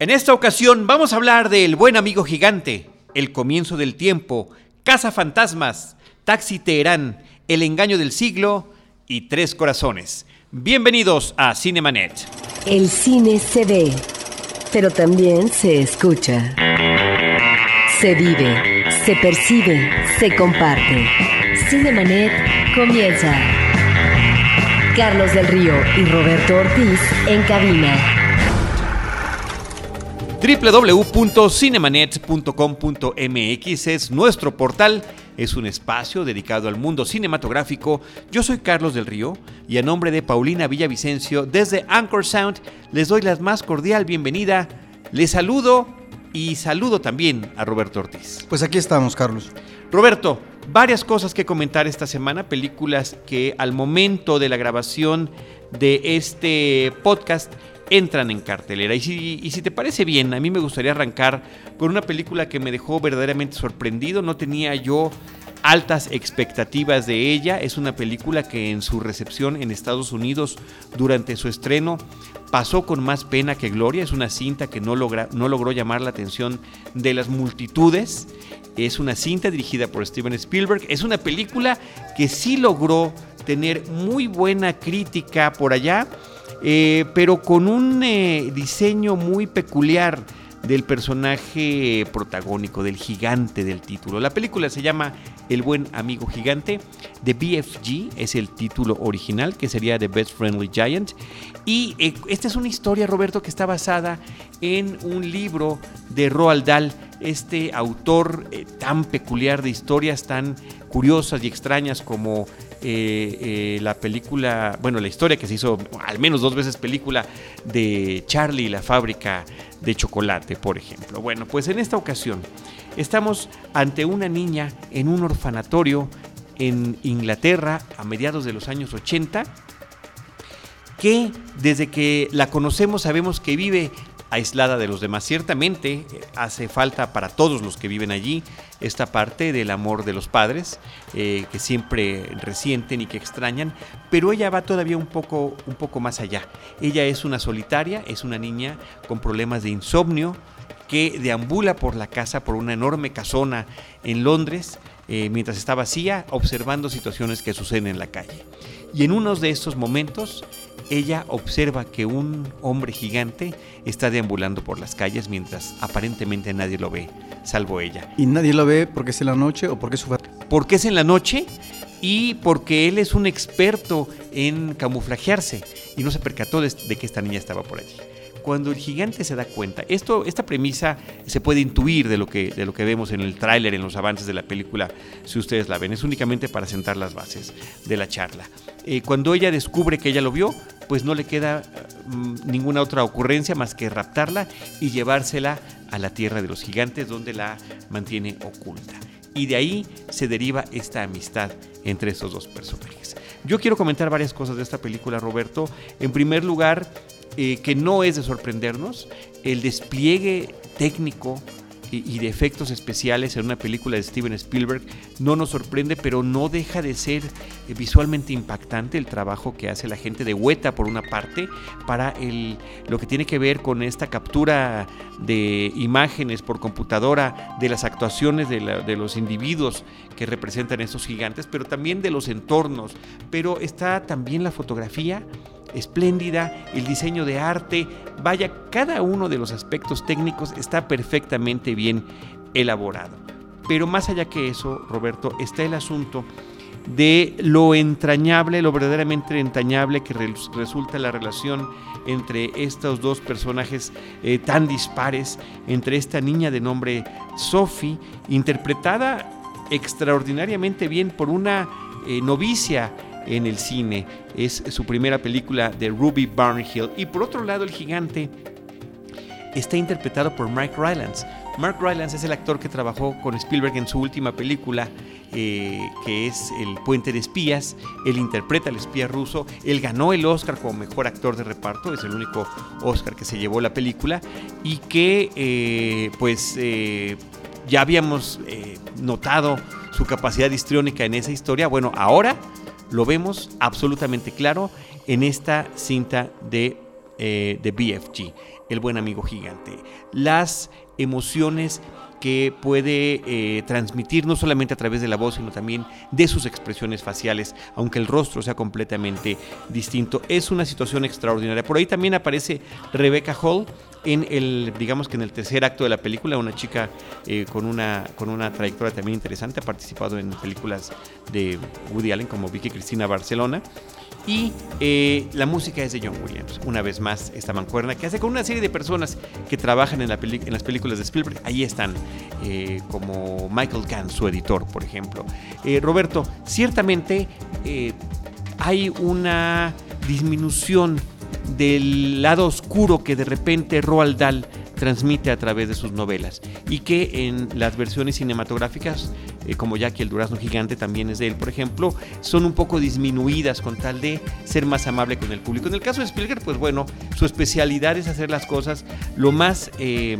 En esta ocasión vamos a hablar de El buen amigo gigante, El comienzo del tiempo, Casa Fantasmas, Taxi Teherán, El engaño del siglo y Tres Corazones. Bienvenidos a Cinemanet. El cine se ve, pero también se escucha. Se vive, se percibe, se comparte. Cinemanet comienza. Carlos del Río y Roberto Ortiz en cabina www.cinemanet.com.mx es nuestro portal, es un espacio dedicado al mundo cinematográfico. Yo soy Carlos del Río y a nombre de Paulina Villavicencio desde Anchor Sound les doy la más cordial bienvenida. Les saludo y saludo también a Roberto Ortiz. Pues aquí estamos, Carlos. Roberto, varias cosas que comentar esta semana, películas que al momento de la grabación de este podcast entran en cartelera. Y si, si te parece bien, a mí me gustaría arrancar con una película que me dejó verdaderamente sorprendido. No tenía yo altas expectativas de ella. Es una película que en su recepción en Estados Unidos durante su estreno pasó con más pena que gloria. Es una cinta que no, logra, no logró llamar la atención de las multitudes. Es una cinta dirigida por Steven Spielberg. Es una película que sí logró tener muy buena crítica por allá eh, pero con un eh, diseño muy peculiar del personaje protagónico, del gigante del título. La película se llama El buen amigo gigante. The BFG es el título original, que sería The Best Friendly Giant. Y eh, esta es una historia, Roberto, que está basada en un libro de Roald Dahl, este autor tan peculiar de historias tan curiosas y extrañas como eh, eh, la película, bueno, la historia que se hizo al menos dos veces película de Charlie y la fábrica de chocolate, por ejemplo. Bueno, pues en esta ocasión estamos ante una niña en un orfanatorio en Inglaterra a mediados de los años 80 que desde que la conocemos sabemos que vive aislada de los demás. Ciertamente eh, hace falta para todos los que viven allí esta parte del amor de los padres, eh, que siempre resienten y que extrañan, pero ella va todavía un poco, un poco más allá. Ella es una solitaria, es una niña con problemas de insomnio que deambula por la casa, por una enorme casona en Londres, eh, mientras está vacía, observando situaciones que suceden en la calle. Y en uno de estos momentos ella observa que un hombre gigante está deambulando por las calles mientras aparentemente nadie lo ve, salvo ella. ¿Y nadie lo ve porque es en la noche o porque es su... Porque es en la noche y porque él es un experto en camuflajearse y no se percató de, que esta niña estaba por allí cuando el gigante se da cuenta, esto, esta premisa se puede intuir de lo que, de lo que vemos en el tráiler, en los avances de la película, si ustedes la ven, es únicamente para sentar las bases de la charla. Eh, cuando ella descubre que ella lo vio, pues no le queda mm, ninguna otra ocurrencia más que raptarla y llevársela a la tierra de los gigantes donde la mantiene oculta. Y de ahí se deriva esta amistad entre estos dos personajes. Yo quiero comentar varias cosas de esta película, Roberto. En primer lugar, eh, que no es de sorprendernos, el despliegue técnico y, de efectos especiales en una película de Steven Spielberg no nos sorprende, pero no deja de ser eh, visualmente impactante el trabajo que hace la gente de Hueta por una parte para el, lo que tiene que ver con esta captura de imágenes por computadora de las actuaciones de, de los individuos que representan estos gigantes, pero también de los entornos. Pero está también la fotografía espléndida, el diseño de arte, vaya, cada uno de los aspectos técnicos está perfectamente bien elaborado. Pero más allá que eso, Roberto, está el asunto de lo entrañable, lo verdaderamente entrañable que resulta la relación entre estos dos personajes eh, tan dispares, entre esta niña de nombre Sophie, interpretada extraordinariamente bien por una eh, novicia en el cine. Es su primera película de Ruby Barnhill. Y por otro lado, el gigante está interpretado por Mark Rylance. Mark Rylance es el actor que trabajó con Spielberg en su última película, eh, que es El Puente de Espías. Él interpreta al espía ruso. Él ganó el Oscar como mejor actor de reparto, es el único Oscar que se llevó la película. Y que, eh, pues, eh, ya habíamos notado su capacidad histriónica en esa historia. Bueno, ahora lo vemos absolutamente claro en esta cinta de eh, de BFG, el buen amigo gigante. Las emociones que puede eh, transmitir no solamente a través de la voz, sino también de sus expresiones faciales, aunque el rostro sea completamente distinto. Es una situación extraordinaria. Por ahí también aparece Rebecca Hall en el, digamos que en el tercer acto de la película, una chica eh, con, una, con una trayectoria también interesante, ha participado en películas de Woody Allen como Vicky Cristina Barcelona. Y eh, la música es de John Williams, una vez más, esta mancuerna que hace con una serie de personas que trabajan en, la en las películas de Spielberg. Ahí están, eh, como Michael Kahn, su editor, por ejemplo. Eh, Roberto, ciertamente hay una disminución del lado oscuro que de repente Roald Dahl transmite a través de sus novelas y que en las versiones cinematográficas, eh, como Jackie el Durazno Gigante también es de él, por ejemplo, son un poco disminuidas con tal de ser más amable con el público. En el caso de Spielberg, pues bueno, su especialidad es hacer las cosas lo más eh,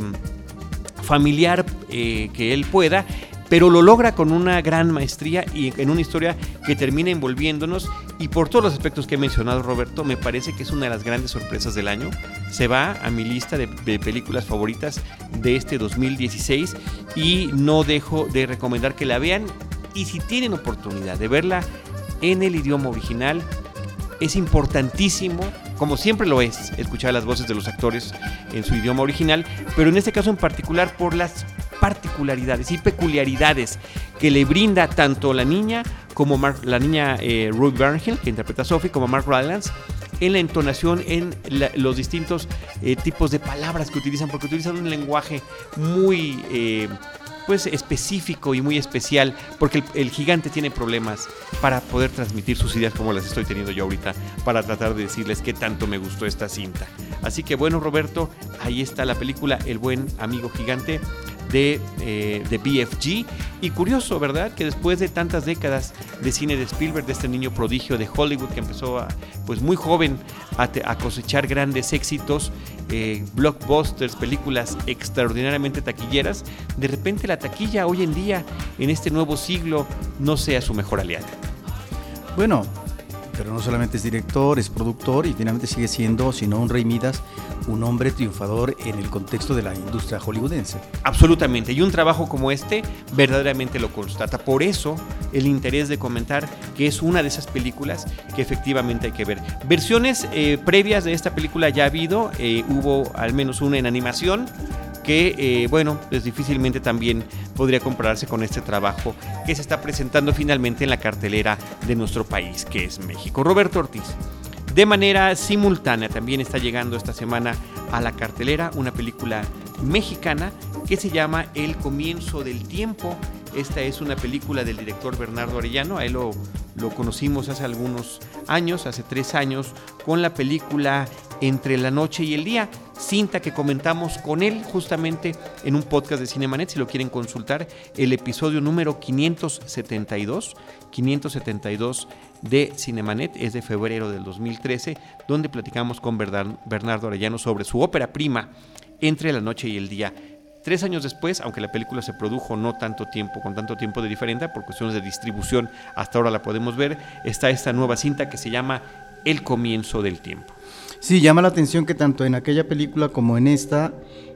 familiar eh, que él pueda pero lo logra con una gran maestría y en una historia que termina envolviéndonos y por todos los aspectos que he mencionado Roberto, me parece que es una de las grandes sorpresas del año. Se va a mi lista de, películas favoritas de este 2016 y no dejo de recomendar que la vean y si tienen oportunidad de verla en el idioma original, es importantísimo, como siempre lo es, escuchar las voces de los actores en su idioma original, pero en este caso en particular por las particularidades y peculiaridades que le brinda tanto la niña como la niña eh, Ruth Bernhill, que interpreta a Sophie, como Mark Rylance, en la entonación, en los distintos eh, tipos de palabras que utilizan, porque utilizan un lenguaje muy eh, pues, específico y muy especial, porque el, gigante tiene problemas para poder transmitir sus ideas como las estoy teniendo yo ahorita, para tratar de decirles qué tanto me gustó esta cinta. Así que bueno, Roberto, ahí está la película El buen amigo gigante de, eh, de, BFG. Y curioso, ¿verdad? Que después de tantas décadas de cine de Spielberg, de este niño prodigio de Hollywood que empezó a, pues muy joven a, cosechar grandes éxitos, eh, blockbusters, películas extraordinariamente taquilleras, de repente la taquilla hoy en día, en este nuevo siglo, no sea su mejor aliada. Bueno, pero no solamente es director, es productor y finalmente sigue siendo, si no un Rey Midas, un hombre triunfador en el contexto de la industria hollywoodense. Absolutamente, y un trabajo como este verdaderamente lo constata. Por eso el interés de comentar que es una de esas películas que efectivamente hay que ver. Versiones eh, previas de esta película ya ha habido, eh, hubo al menos una en animación que, eh, bueno, pues difícilmente también podría compararse con este trabajo que se está presentando finalmente en la cartelera de nuestro país, que es México. Roberto Ortiz. De manera simultánea también está llegando esta semana a la cartelera una película mexicana que se llama El comienzo del tiempo. Esta es una película del director Bernardo Arellano, a él lo, lo conocimos hace algunos años, hace tres años, con la película Entre la noche y el día cinta que comentamos con él justamente en un podcast de Cinemanet, si lo quieren consultar, el episodio número 572, 572 de Cinemanet, es de febrero del 2013, donde platicamos con Bernardo Arellano sobre su ópera prima, Entre la noche y el día. Tres años después, aunque la película se produjo no tanto tiempo, con tanto tiempo de diferencia, por cuestiones de distribución, hasta ahora la podemos ver, está esta nueva cinta que se llama El comienzo del tiempo. Sí, llama la atención que tanto en aquella película como en esta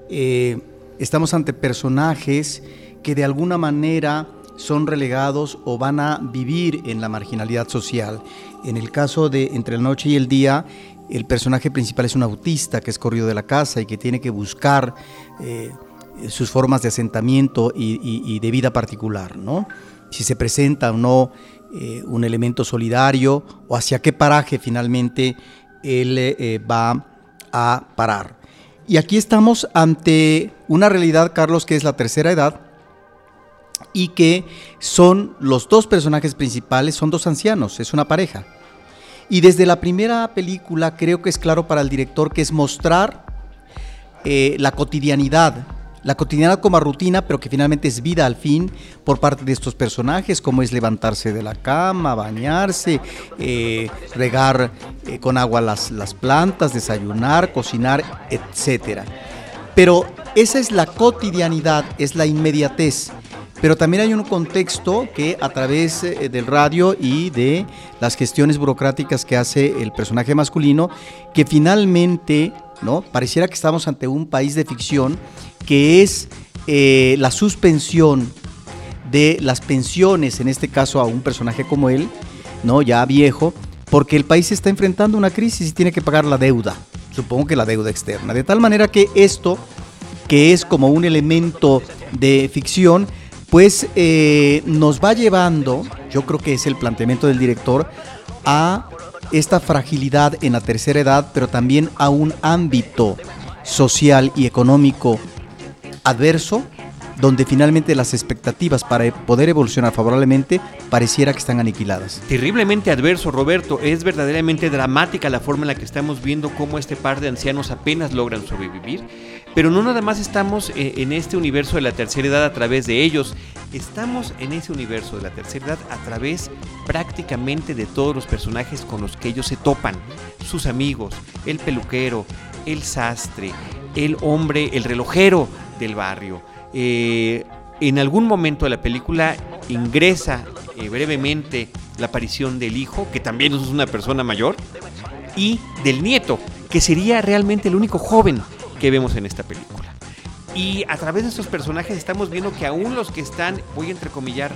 eh, estamos ante personajes que de alguna manera son relegados o van a vivir en la marginalidad social. En el caso de Entre la noche y el día, el personaje principal es un autista que es corrido de la casa y que tiene que buscar eh, sus formas de asentamiento y, de vida particular, ¿no? Si se presenta o no eh, un elemento solidario o hacia qué paraje finalmente él eh, va a parar. Y aquí estamos ante una realidad, Carlos, que es la tercera edad y que son los dos personajes principales, son dos ancianos, es una pareja. Y desde la primera película creo que es claro para el director que es mostrar eh, la cotidianidad la cotidiana como rutina, pero que finalmente es vida al fin por parte de estos personajes, como es levantarse de la cama, bañarse, eh, regar eh, con agua las, las plantas, desayunar, cocinar, etc. Pero esa es la cotidianidad, es la inmediatez. pero también hay un contexto que a través eh, del radio y de las gestiones burocráticas que hace el personaje masculino, que finalmente, ¿no? Pareciera que estamos ante un país de ficción que es eh, la suspensión de las pensiones, en este caso a un personaje como él, ¿no? Ya viejo, porque el país está enfrentando una crisis y tiene que pagar la deuda, supongo que la deuda externa. De tal manera que esto, que es como un elemento de ficción, pues eh, nos va llevando, yo creo que es el planteamiento del director, a esta fragilidad en la tercera edad, pero también a un ámbito social y económico adverso donde finalmente las expectativas para poder evolucionar favorablemente pareciera que están aniquiladas. Terriblemente adverso, Roberto. Es verdaderamente dramática la forma en la que estamos viendo cómo este par de ancianos apenas logran sobrevivir. Pero no nada más estamos eh, en este universo de la tercera edad a través de ellos, estamos en ese universo de la tercera edad a través prácticamente de todos los personajes con los que ellos se topan. Sus amigos, el peluquero, el sastre, el hombre, el relojero del barrio eh, en algún momento de la película ingresa eh, brevemente la aparición del hijo, que también es una persona mayor, y del nieto, que sería realmente el único joven que vemos en esta película. Y a través de estos personajes estamos viendo que aún los que están, voy a entrecomillar,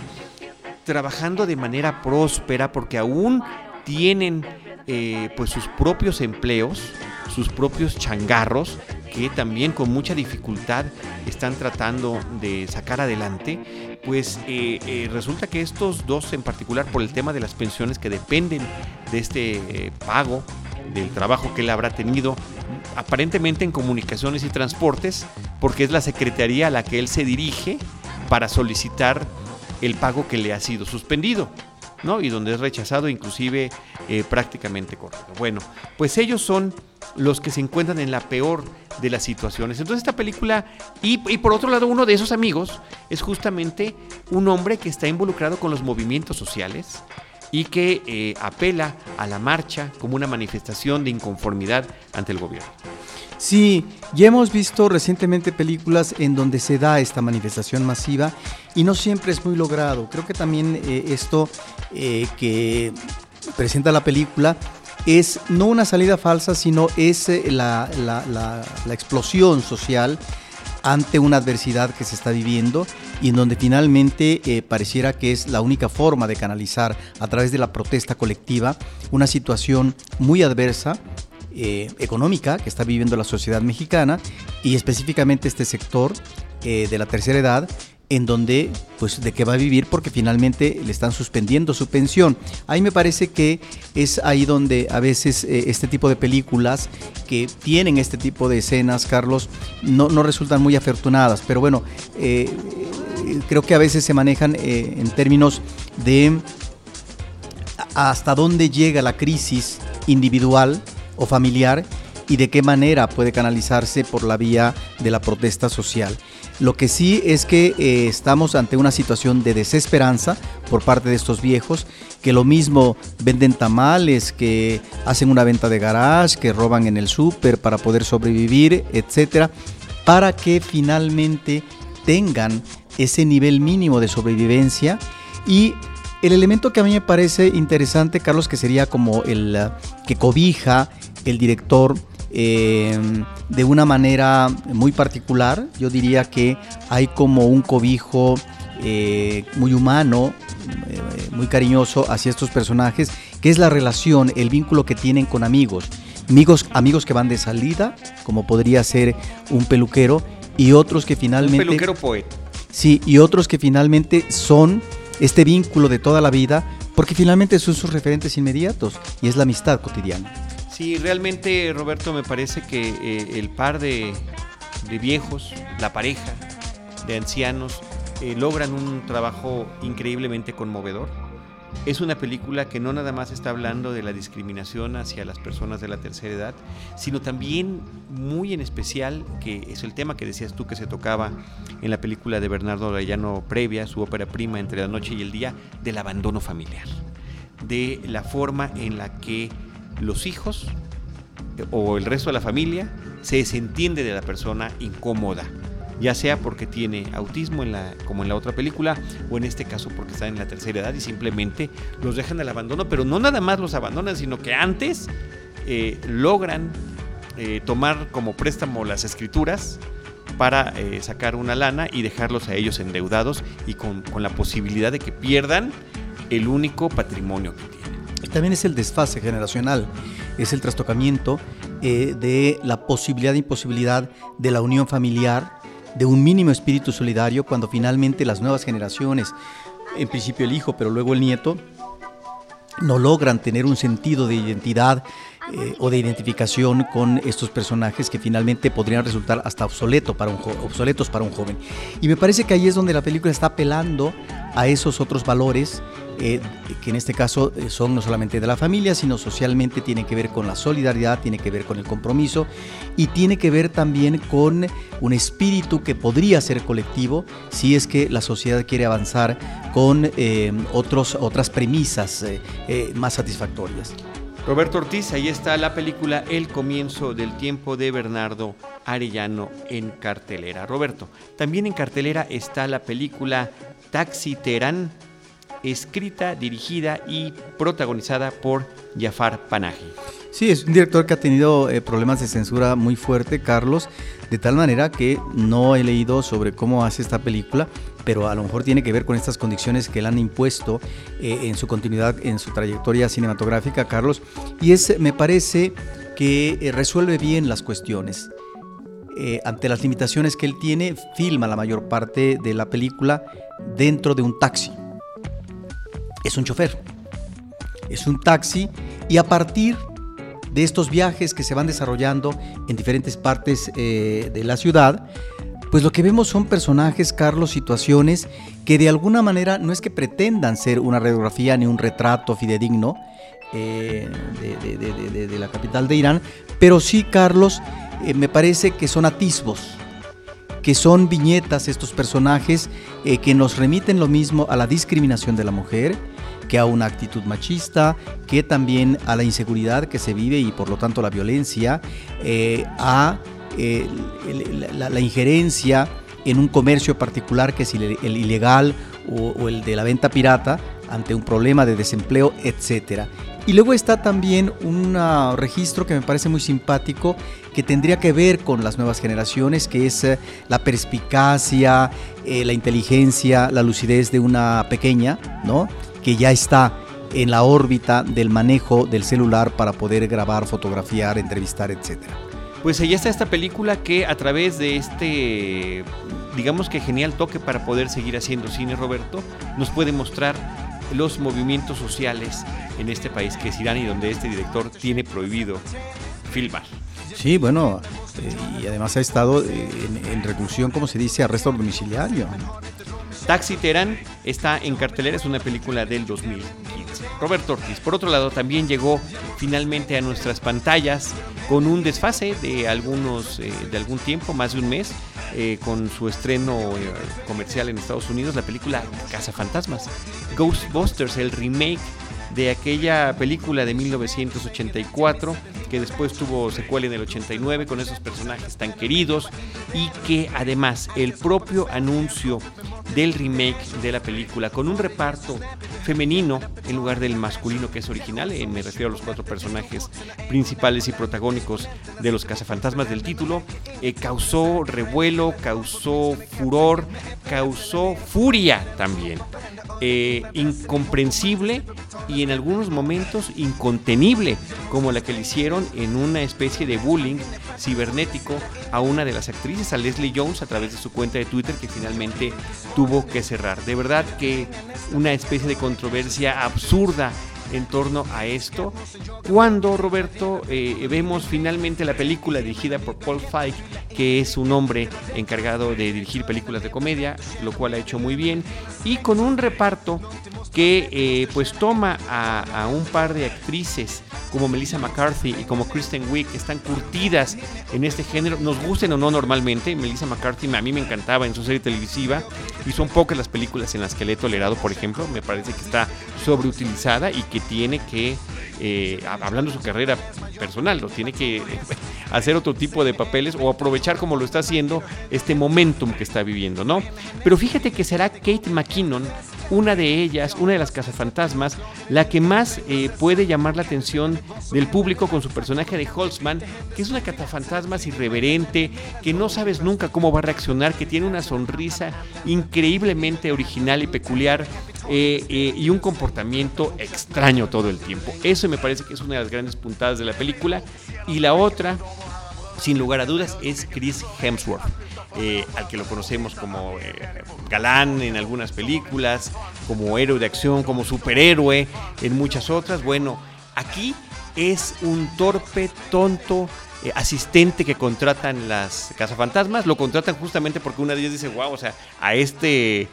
trabajando de manera próspera, porque aún tienen eh, pues sus propios empleos, sus propios changarros, que también con mucha dificultad están tratando de sacar adelante, pues eh, eh, resulta que estos dos en particular por el tema de las pensiones que dependen de este pago del trabajo que él habrá tenido aparentemente en comunicaciones y transportes, porque es la secretaría a la que él se dirige para solicitar el pago que le ha sido suspendido. ¿no? y donde es rechazado inclusive prácticamente corrido. Bueno, pues ellos son los que se encuentran en la peor de las situaciones. Entonces esta película, y, por otro lado uno de esos amigos es justamente un hombre que está involucrado con los movimientos sociales y que eh, apela a la marcha como una manifestación de inconformidad ante el gobierno. Sí, ya hemos visto recientemente películas en donde se da esta manifestación masiva y no siempre es muy logrado. Creo que también eh, esto eh, que presenta la película es no una salida falsa, sino es eh, la, explosión social ante una adversidad que se está viviendo y en donde finalmente eh, pareciera que es la única forma de canalizar a través de la protesta colectiva una situación muy adversa eh, económica que está viviendo la sociedad mexicana y específicamente este sector de la tercera edad en donde, pues, de qué va a vivir porque finalmente le están suspendiendo su pensión. Ahí me parece que es ahí donde a veces eh, este tipo de películas que tienen este tipo de escenas, Carlos, no, resultan muy afortunadas. Pero bueno, eh, creo que a veces se manejan eh, en términos de hasta dónde llega la crisis individual o familiar y de qué manera puede canalizarse por la vía de la protesta social. Lo que sí es que eh, estamos ante una situación de desesperanza por parte de estos viejos, que lo mismo venden tamales, que hacen una venta de garage, que roban en el súper para poder sobrevivir, etcétera, para que finalmente tengan ese nivel mínimo de sobrevivencia. Y el elemento que a mí me parece interesante, Carlos, que sería como el eh, que cobija el director eh, de una manera muy particular. Yo diría que hay como un cobijo eh, muy humano, eh, muy cariñoso hacia estos personajes, que es la relación, el vínculo que tienen con amigos. Amigos, amigos que van de salida, como podría ser un peluquero, y otros que finalmente... Un peluquero poeta. Sí, y otros que finalmente son este vínculo de toda la vida, porque finalmente son sus referentes inmediatos, y es la amistad cotidiana. Sí, realmente Roberto me parece que eh, el par de, viejos, la pareja de ancianos, eh, logran un trabajo increíblemente conmovedor. Es una película que no nada más está hablando de la discriminación hacia las personas de la tercera edad, sino también muy en especial, que es el tema que decías tú que se tocaba en la película de Bernardo Arellano previa, su ópera prima Entre la noche y el día, del abandono familiar, de la forma en la que los hijos o el resto de la familia se desentiende de la persona incómoda ya sea porque tiene autismo en la, como en la otra película, o en este caso porque está en la tercera edad y simplemente los dejan al abandono, pero no nada más los abandonan, sino que antes eh, logran eh, tomar como préstamo las escrituras para eh, sacar una lana y dejarlos a ellos endeudados y con, con la posibilidad de que pierdan el único patrimonio que tienen. También es el desfase generacional, es el trastocamiento eh, de la posibilidad e imposibilidad de la unión familiar, de un mínimo espíritu solidario, cuando finalmente las nuevas generaciones, en principio el hijo, pero luego el nieto, no logran tener un sentido de identidad eh, o de identificación con estos personajes que finalmente podrían resultar hasta obsoleto para un obsoletos para un joven. Y me parece que ahí es donde la película está apelando a esos otros valores eh, que en este caso eh, son no solamente de la familia, sino socialmente tienen que ver con la solidaridad, tiene que ver con el compromiso y tiene que ver también con un espíritu que podría ser colectivo si es que la sociedad quiere avanzar con eh, otros, otras premisas más satisfactorias. Roberto Ortiz, ahí está la película El comienzo del tiempo de Bernardo Arellano en cartelera. Roberto, también en cartelera está la película Taxi Terán escrita, dirigida y protagonizada por Jafar Panahi. Sí, es un director que ha tenido eh, problemas de censura muy fuerte, Carlos, de tal manera que no he leído sobre cómo hace esta película, pero a lo mejor tiene que ver con estas condiciones que le han impuesto eh, en su continuidad, en su trayectoria cinematográfica, Carlos, y es, me parece que eh, resuelve bien las cuestiones. Ante las limitaciones que él tiene, filma la mayor parte de la película dentro de un taxi. Es un chofer, es un taxi y a partir de estos viajes que se van desarrollando en diferentes partes eh, de la ciudad, pues lo que vemos son personajes, Carlos, situaciones que de alguna manera no es que pretendan ser una radiografía ni un retrato fidedigno eh, de, la capital de Irán, pero sí, Carlos, eh, me parece que son atisbos, que son viñetas estos personajes que nos remiten lo mismo a la discriminación de la mujer, que a una actitud machista, que también a la inseguridad que se vive y por lo tanto la violencia, eh, a eh, la, injerencia en un comercio particular que es el, ilegal o, el de la venta pirata ante un problema de desempleo, etc. Y luego está también un registro que me parece muy simpático que tendría que ver con las nuevas generaciones, que es eh, la perspicacia, la inteligencia, la lucidez de una pequeña, ¿no? que ya está en la órbita del manejo del celular para poder grabar, fotografiar, entrevistar, etc. Pues ahí está esta película que a través de este, digamos que genial toque para poder seguir haciendo cine, Roberto, nos puede mostrar los movimientos sociales en este país que es Irán y donde este director tiene prohibido filmar. Sí, bueno, eh, y además ha estado en, en reclusión, como se dice, arresto domiciliario. Taxi Terán está en cartelera, es una película del 2015. Roberto Ortiz, por otro lado, también llegó finalmente a nuestras pantallas con un desfase de algunos eh, de algún tiempo, más de un mes, eh, con su estreno eh, comercial en Estados Unidos, la película Casa Fantasmas, Ghostbusters, el remake de aquella película de 1984 que después tuvo secuela en el 89 con esos personajes tan queridos y que además el propio anuncio del remake de la película con un reparto femenino en lugar del masculino que es original, eh, me refiero a los cuatro personajes principales y protagónicos de los cazafantasmas del título, eh, causó revuelo, causó furor, causó furia también. Eh, incomprensible y en algunos momentos incontenible, como la que le hicieron en una especie de bullying cibernético a una de las actrices, a Leslie Jones, a través de su cuenta de Twitter, que finalmente tuvo que cerrar. De verdad que una especie de controversia absurda en torno a esto. Cuando, Roberto, eh, vemos finalmente la película dirigida por Paul Feig, que es un hombre encargado de dirigir películas de comedia, lo cual ha hecho muy bien, y con un reparto que eh, pues toma a, un par de actrices como Melissa McCarthy y como Kristen Wiig, están curtidas en este género, nos gusten o no normalmente, Melissa McCarthy a mí me encantaba en su serie televisiva y son pocas las películas en las que le he tolerado, por ejemplo, me parece que está sobreutilizada y que tiene que eh, hablando de su carrera personal, lo tiene que hacer otro tipo de papeles o aprovechar como lo está haciendo este momentum que está viviendo, ¿no? Pero fíjate que será Kate McKinnon una de ellas, una de las cazafantasmas, la que más eh, puede llamar la atención del público con su personaje de Holtzman, que es una cazafantasmas irreverente, que no sabes nunca cómo va a reaccionar, que tiene una sonrisa increíblemente original y peculiar eh, eh, y un comportamiento extraño todo el tiempo. Eso me parece que es una de las grandes puntadas de la película. Y la otra, sin lugar a dudas, es Chris Hemsworth. Eh, al que lo conocemos como galán en algunas películas, como héroe de acción, como superhéroe en muchas otras. Bueno, aquí es un torpe, tonto, asistente que contratan las cazafantasmas, lo contratan justamente porque una de ellas dice, wow, o sea, a este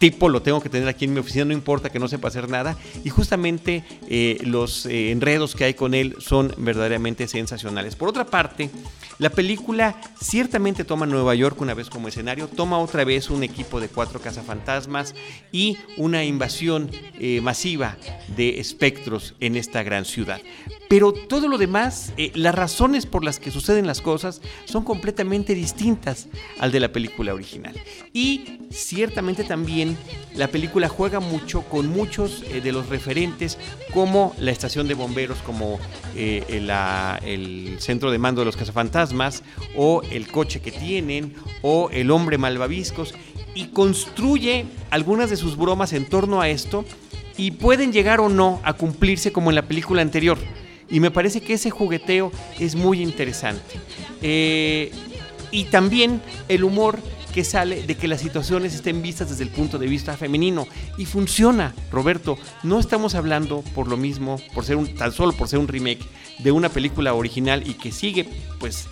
tipo lo tengo que tener aquí en mi oficina, no importa que no sepa hacer nada. Y justamente eh, los eh, enredos que hay con él son verdaderamente sensacionales. Por otra parte, la película ciertamente toma Nueva York una vez como escenario, toma otra vez un equipo de cuatro cazafantasmas y una invasión eh, masiva de espectros en esta gran ciudad. Pero todo lo demás, las razones por las que suceden las cosas son completamente distintas al de la película original. Y ciertamente también la película juega mucho con muchos eh, de los referentes, como la estación de bomberos, como eh, el, centro de mando de los cazafantasmas, o el coche que tienen, o el hombre malvaviscos, y construye algunas de sus bromas en torno a esto, y pueden llegar o no a cumplirse como en la película anterior. Y me parece que ese jugueteo es muy interesante. Eh, y también el humor que sale de que las situaciones estén vistas desde el punto de vista femenino. Y funciona, Roberto. No estamos hablando por lo mismo, por ser un, tan solo por ser un remake de una película original y que sigue, pues,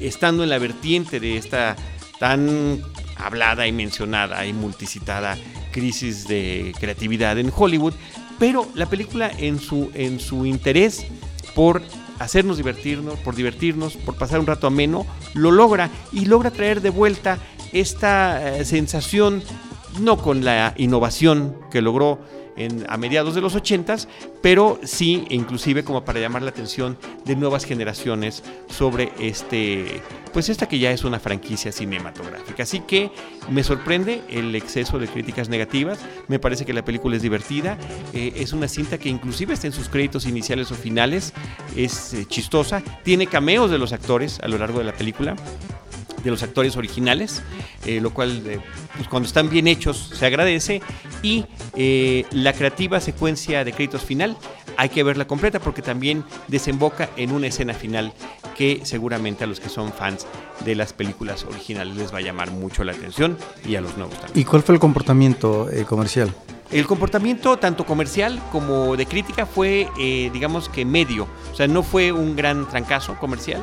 estando en la vertiente de esta tan hablada y mencionada y multicitada crisis de creatividad en Hollywood, pero la película en su, en su interés por hacernos divertirnos, por divertirnos, por pasar un rato ameno, lo logra y logra traer de vuelta esta eh, sensación, no con la innovación que logró a mediados de los 80, pero sí, inclusive como para llamar la atención de nuevas generaciones sobre este, pues esta que ya es una franquicia cinematográfica. Así que me sorprende el exceso de críticas negativas, me parece que la película es divertida, eh, es una cinta que inclusive está en sus créditos iniciales o finales, es eh, chistosa, tiene cameos de los actores a lo largo de la película de los actores originales, eh, lo cual eh, pues, cuando están bien hechos se agradece. Y eh, la creativa secuencia de créditos final hay que verla completa porque también desemboca en una escena final que seguramente a los que son fans de las películas originales les va a llamar mucho la atención y a los nuevos también. ¿Y cuál fue el comportamiento comercial? El comportamiento tanto comercial como de crítica fue, digamos que medio, o sea, no fue un gran trancazo comercial,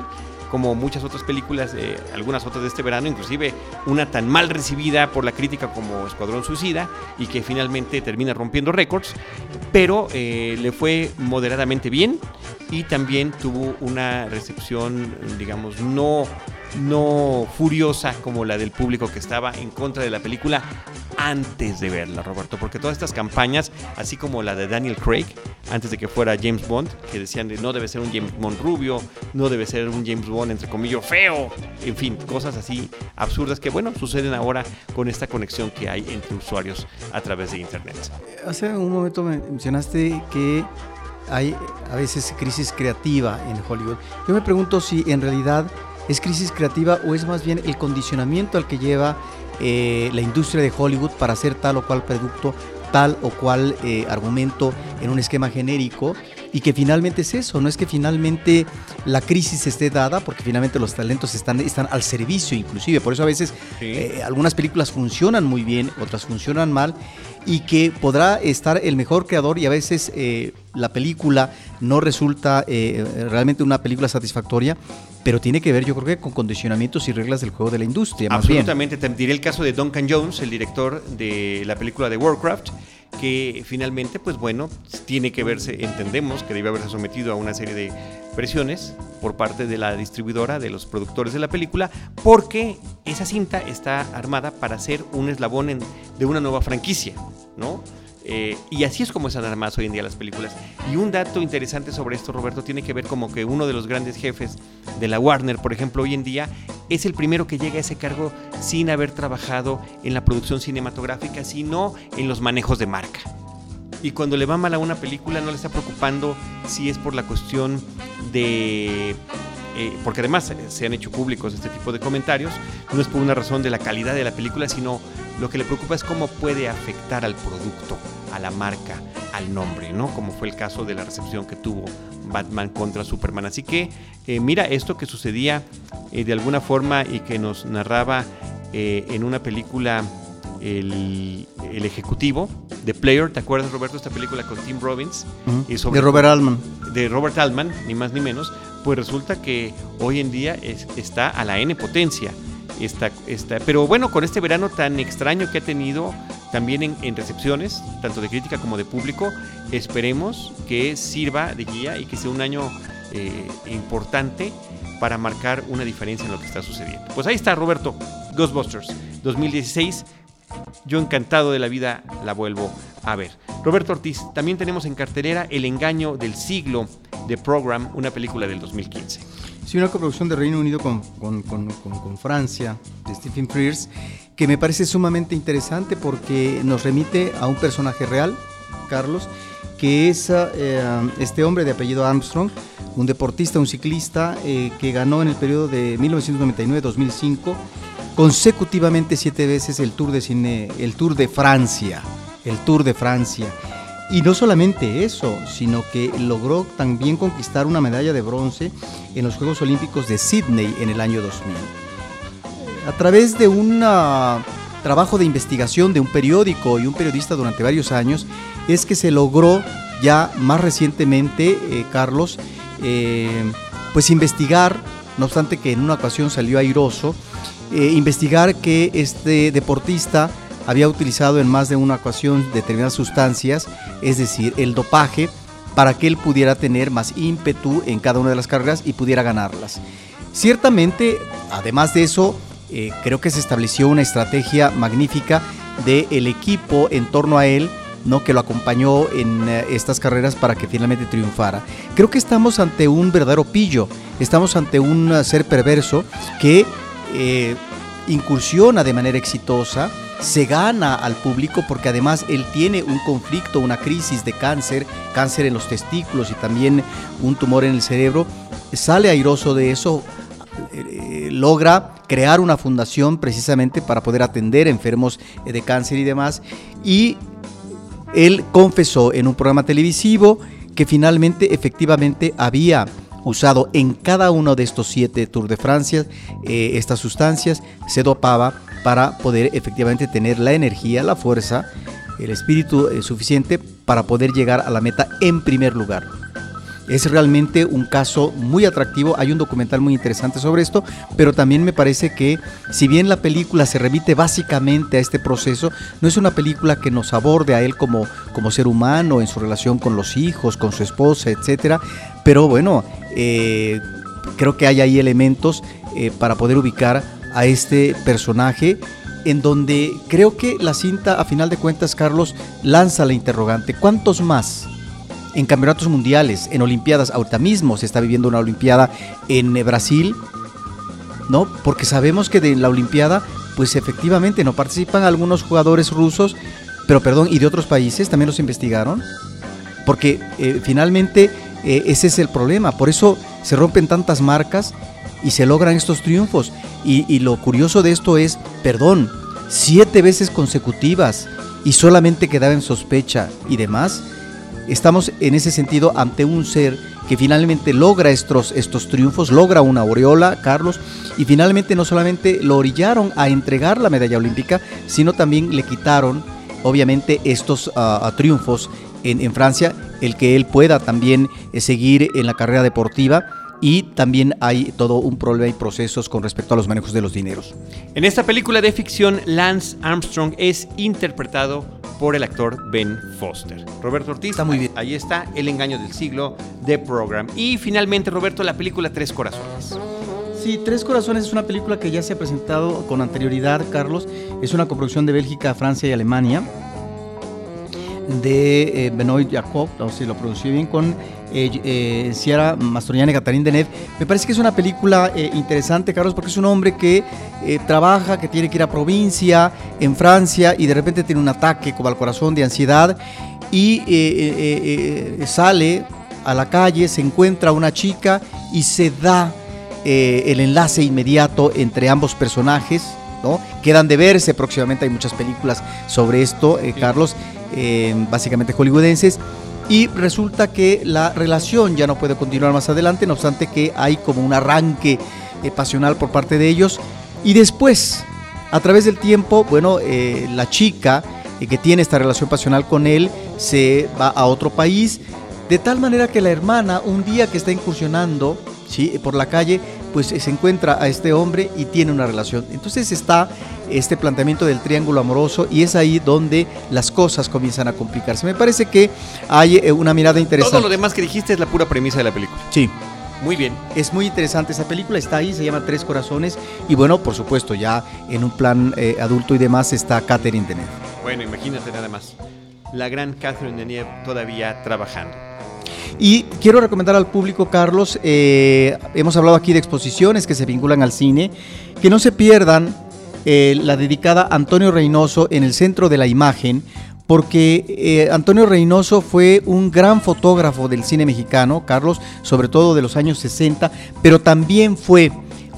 como muchas otras películas, algunas otras de este verano, inclusive una tan mal recibida por la crítica como Escuadrón Suicida y que finalmente termina rompiendo récords, pero eh, le fue moderadamente bien y también tuvo una recepción, digamos, no no furiosa como la del público que estaba en contra de la película antes de verla, Roberto, porque todas estas campañas, así como la de Daniel Craig, antes de que fuera James Bond, que decían de no debe ser un James Bond rubio, no debe ser un James Bond entre comillas feo, en fin, cosas así absurdas que bueno, suceden ahora con esta conexión que hay entre usuarios a través de Internet. Hace un momento mencionaste que hay a veces crisis creativa en Hollywood. Yo me pregunto si en realidad ¿Es crisis creativa o es más bien el condicionamiento al que lleva eh, la industria de Hollywood para hacer tal o cual producto, tal o cual eh, argumento en un esquema genérico? Y que finalmente es eso, no es que finalmente la crisis esté dada, porque finalmente los talentos están, están al servicio inclusive. Por eso a veces eh, algunas películas funcionan muy bien, otras funcionan mal, y que podrá estar el mejor creador y a veces la película no resulta realmente una película satisfactoria pero tiene que ver yo creo que con condicionamientos y reglas del juego de la industria. Absolutamente, te diré el caso de Duncan Jones, el director de la película de Warcraft, que finalmente, pues bueno, tiene que verse, entendemos que debe haberse sometido a una serie de presiones por parte de la distribuidora, de los productores de la película, porque esa cinta está armada para ser un eslabón de una nueva franquicia, ¿no? Eh, y así es como dan más hoy en día las películas. Y un dato interesante sobre esto, Roberto, tiene que ver como que uno de los grandes jefes de la Warner, por ejemplo, hoy en día, es el primero que llega a ese cargo sin haber trabajado en la producción cinematográfica, sino en los manejos de marca. Y cuando le va mal a una película no le está preocupando si es por la cuestión de eh, porque además se han hecho públicos este tipo de comentarios, no es por una razón de la calidad de la película, sino lo que le preocupa es cómo puede afectar al producto, a la marca, al nombre, ¿no? Como fue el caso de la recepción que tuvo Batman contra Superman. Así que eh, mira esto que sucedía eh, de alguna forma y que nos narraba en una película el, ejecutivo de Player, ¿te acuerdas Roberto esta película con Tim Robbins? y de Robert Altman. De Robert Altman, ni más ni menos, pues resulta que hoy en día está a la N potencia. Está, está, pero bueno, con este verano tan extraño que ha tenido también en, recepciones, tanto de crítica como de público, esperemos que sirva de guía y que sea un año eh, importante para marcar una diferencia en lo que está sucediendo. Pues ahí está, Roberto, Ghostbusters 2016. Yo encantado de la vida la vuelvo a ver. Roberto Ortiz, también tenemos en cartelera El engaño del siglo The Program, una película del 2015. Sí, una coproducción de Reino Unido con, Francia, de Stephen Frears, que me parece sumamente interesante porque nos remite a un personaje real, Carlos, que es eh, este hombre de apellido Armstrong, un deportista, un ciclista eh, que ganó en el periodo de 1999-2005 consecutivamente siete veces el Tour de Cine, el Tour de Francia, el Tour de Francia. Y no solamente eso, sino que logró también conquistar una medalla de bronce en los Juegos Olímpicos de Sydney en el año 2000. A través de un trabajo de investigación de un periódico y un periodista durante varios años, es que se logró ya más recientemente, eh, Carlos, eh, pues investigar, no obstante que en una ocasión salió airoso, eh, investigar que este deportista había utilizado en más de una ocasión determinadas sustancias, es decir, el dopaje, para que él pudiera tener más ímpetu en cada una de las carreras y pudiera ganarlas. Ciertamente, además de eso, eh, creo que se estableció una estrategia magnífica del equipo en torno a él, ¿no? que lo acompañó en eh, estas carreras para que finalmente triunfara. Creo que estamos ante un verdadero pillo, estamos ante un uh, ser perverso que eh, incursiona de manera exitosa se gana al público porque además él tiene un conflicto, una crisis de cáncer, cáncer en los testículos y también un tumor en el cerebro, sale airoso de eso, eh, logra crear una fundación precisamente para poder atender enfermos de cáncer y demás. Y él confesó en un programa televisivo que finalmente efectivamente había usado en cada uno de estos siete Tours de Francia eh, estas sustancias, se dopaba para poder efectivamente tener la energía, la fuerza, el espíritu eh, suficiente para poder llegar a la meta en primer lugar. Es realmente un caso muy atractivo, hay un documental muy interesante sobre esto, pero también me parece que si bien la película se remite básicamente a este proceso, no es una película que nos aborde a él como, como ser humano, en su relación con los hijos, con su esposa, etc. Pero bueno, eh, creo que hay ahí elementos eh, para poder ubicar a este personaje en donde creo que la cinta, a final de cuentas, Carlos, lanza la interrogante, ¿cuántos más? En campeonatos mundiales, en Olimpiadas, ahorita mismo se está viviendo una Olimpiada en Brasil, ¿no? Porque sabemos que de la Olimpiada, pues efectivamente no participan algunos jugadores rusos, pero perdón, y de otros países también los investigaron, porque eh, finalmente eh, ese es el problema, por eso se rompen tantas marcas y se logran estos triunfos. Y, lo curioso de esto es, perdón, siete veces consecutivas y solamente quedaba en sospecha y demás. Estamos en ese sentido ante un ser que finalmente logra estos, estos triunfos, logra una aureola, Carlos, y finalmente no solamente lo orillaron a entregar la medalla olímpica, sino también le quitaron, obviamente, estos ah, triunfos en, en, Francia, el que él pueda también eh, seguir en la carrera deportiva y también hay todo un problema y procesos con respecto a los manejos de los dineros. En esta película de ficción, Lance Armstrong es interpretado por el actor Ben Foster. Roberto Ortiz. Está muy bien. Ahí está El engaño del siglo de Program. Y finalmente, Roberto, la película Tres Corazones. Sí, Tres Corazones es una película que ya se ha presentado con anterioridad, Carlos. Es una coproducción de Bélgica, Francia y Alemania. de eh, Benoit Jacob, no sé si lo pronuncié bien, con eh, eh, Sierra Mastroianni y Catherine Deneuve. Me parece que es una película eh, interesante, Carlos, porque es un hombre que eh, trabaja, que tiene que ir a provincia, en Francia, y de repente tiene un ataque como al corazón de ansiedad, y sale a la calle, se encuentra una chica y se da eh, el enlace inmediato entre ambos personajes. ¿no? Quedan de verse próximamente, hay muchas películas sobre esto, eh. Carlos, eh, básicamente hollywoodenses. Y resulta que la relación ya no puede continuar más adelante, no obstante que hay como un arranque eh, pasional por parte de ellos. Y después, a través del tiempo, bueno, eh, la chica eh, que tiene esta relación pasional con él se va a otro país, de tal manera que la hermana, un día que está incursionando ¿sí? por la calle, pues se encuentra a este hombre y tiene una relación. Entonces está este planteamiento del triángulo amoroso y es ahí donde las cosas comienzan a complicarse. Me parece que hay eh, una mirada interesante. Todo lo demás que dijiste es la pura premisa de la película. Sí, Muy bien. es muy interesante esa película, está ahí, se llama Tres Corazones y bueno, por supuesto, ya en un plan eh, adulto y demás está Catherine Deneuve. Bueno, imagínate nada más. La gran Catherine Deneuve todavía trabajando. Y quiero recomendar al público, Carlos, eh, hemos hablado aquí de exposiciones que se vinculan al cine, que no se pierdan eh, la dedicada Antonio Reynoso en el centro de la imagen, porque eh, Antonio Reynoso fue un gran fotógrafo del cine mexicano, Carlos, sobre todo de los años 60, pero también fue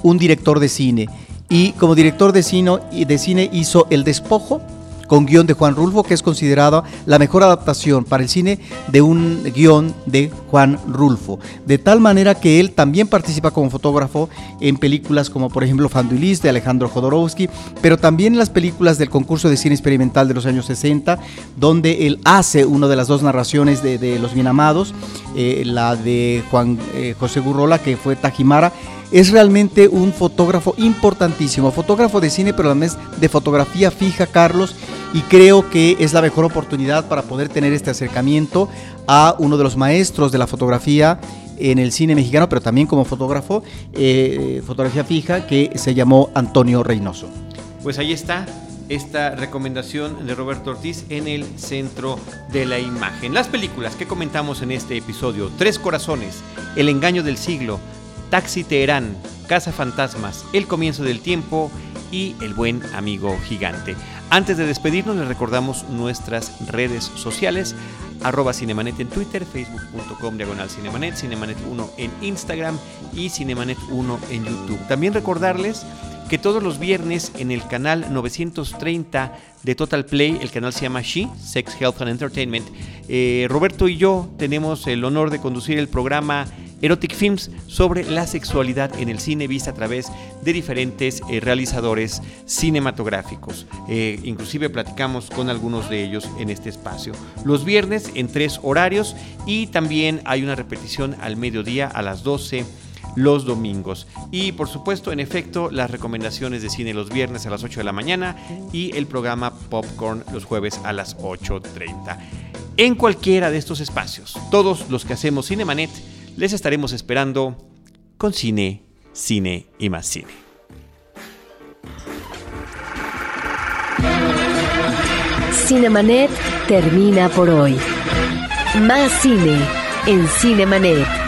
un director de cine. Y como director de cine hizo El Despojo, con guion de Juan Rulfo, que es considerada la mejor adaptación para el cine de un guion de Juan Rulfo. De tal manera que él también participa como fotógrafo en películas como por ejemplo Fanduilis de Alejandro Jodorowsky, pero también en las películas del concurso de cine experimental de los años 60, donde él hace una de las dos narraciones de, Los Bien Amados, eh, la de Juan eh, José Gurrola, que fue Tajimara, es realmente un fotógrafo importantísimo, fotógrafo de cine, pero además de fotografía fija, Carlos, y creo que es la mejor oportunidad para poder tener este acercamiento a uno de los maestros de la fotografía en el cine mexicano, pero también como fotógrafo, eh, fotografía fija, que se llamó Antonio Reynoso. Pues ahí está esta recomendación de Roberto Ortiz en el centro de la imagen. Las películas que comentamos en este episodio, Tres Corazones, El Engaño del Siglo, Taxi Teherán, Casa Fantasmas, El Comienzo del Tiempo y El Buen Amigo Gigante. Antes de despedirnos les recordamos nuestras redes sociales, arroba Cinemanet en Twitter, facebook.com diagonal Cinemanet, Cinemanet 1 en Instagram y Cinemanet 1 en YouTube. También recordarles que todos los viernes en el canal 930 de Total Play, el canal se llama She, Sex, Health and Entertainment, eh, Roberto y yo tenemos el honor de conducir el programa Erotic Films sobre la sexualidad en el cine vista a través de diferentes eh, realizadores cinematográficos. Eh, inclusive platicamos con algunos de ellos en este espacio. Los viernes en tres horarios y también hay una repetición al mediodía a las 12 los domingos. Y por supuesto, en efecto, las recomendaciones de cine los viernes a las 8 de la mañana y el programa Popcorn los jueves a las 8.30. En cualquiera de estos espacios, todos los que hacemos Cinemanet, les estaremos esperando con cine, cine y más cine. Cinemanet termina por hoy. Más cine en Cinemanet.